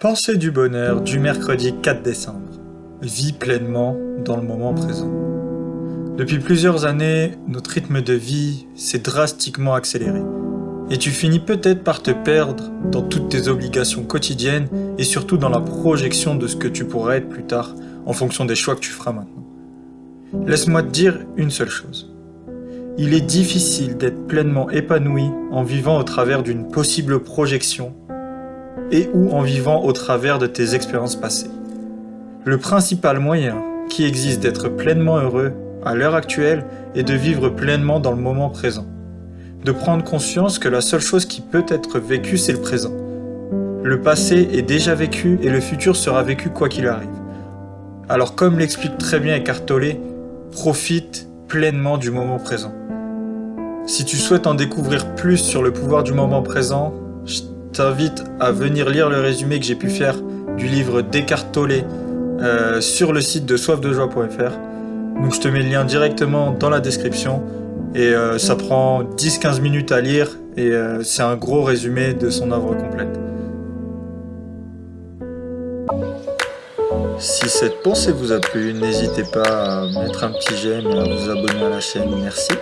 Pensée du bonheur du mercredi 4 décembre. Vis pleinement dans le moment présent. Depuis plusieurs années, notre rythme de vie s'est drastiquement accéléré. Et tu finis peut-être par te perdre dans toutes tes obligations quotidiennes et surtout dans la projection de ce que tu pourrais être plus tard en fonction des choix que tu feras maintenant. Laisse-moi te dire une seule chose. Il est difficile d'être pleinement épanoui en vivant au travers d'une possible projection et ou en vivant au travers de tes expériences passées. Le principal moyen qui existe d'être pleinement heureux à l'heure actuelle est de vivre pleinement dans le moment présent. De prendre conscience que la seule chose qui peut être vécue, c'est le présent. Le passé est déjà vécu et le futur sera vécu quoi qu'il arrive. Alors comme l'explique très bien Eckhart profite pleinement du moment présent. Si tu souhaites en découvrir plus sur le pouvoir du moment présent, t'invite à venir lire le résumé que j'ai pu faire du livre Descartes Tolle euh, sur le site de soifdejoie.fr. Donc je te mets le lien directement dans la description et euh, ça prend 10-15 minutes à lire et euh, c'est un gros résumé de son œuvre complète. Si cette pensée vous a plu, n'hésitez pas à mettre un petit j'aime et à vous abonner à la chaîne. Merci.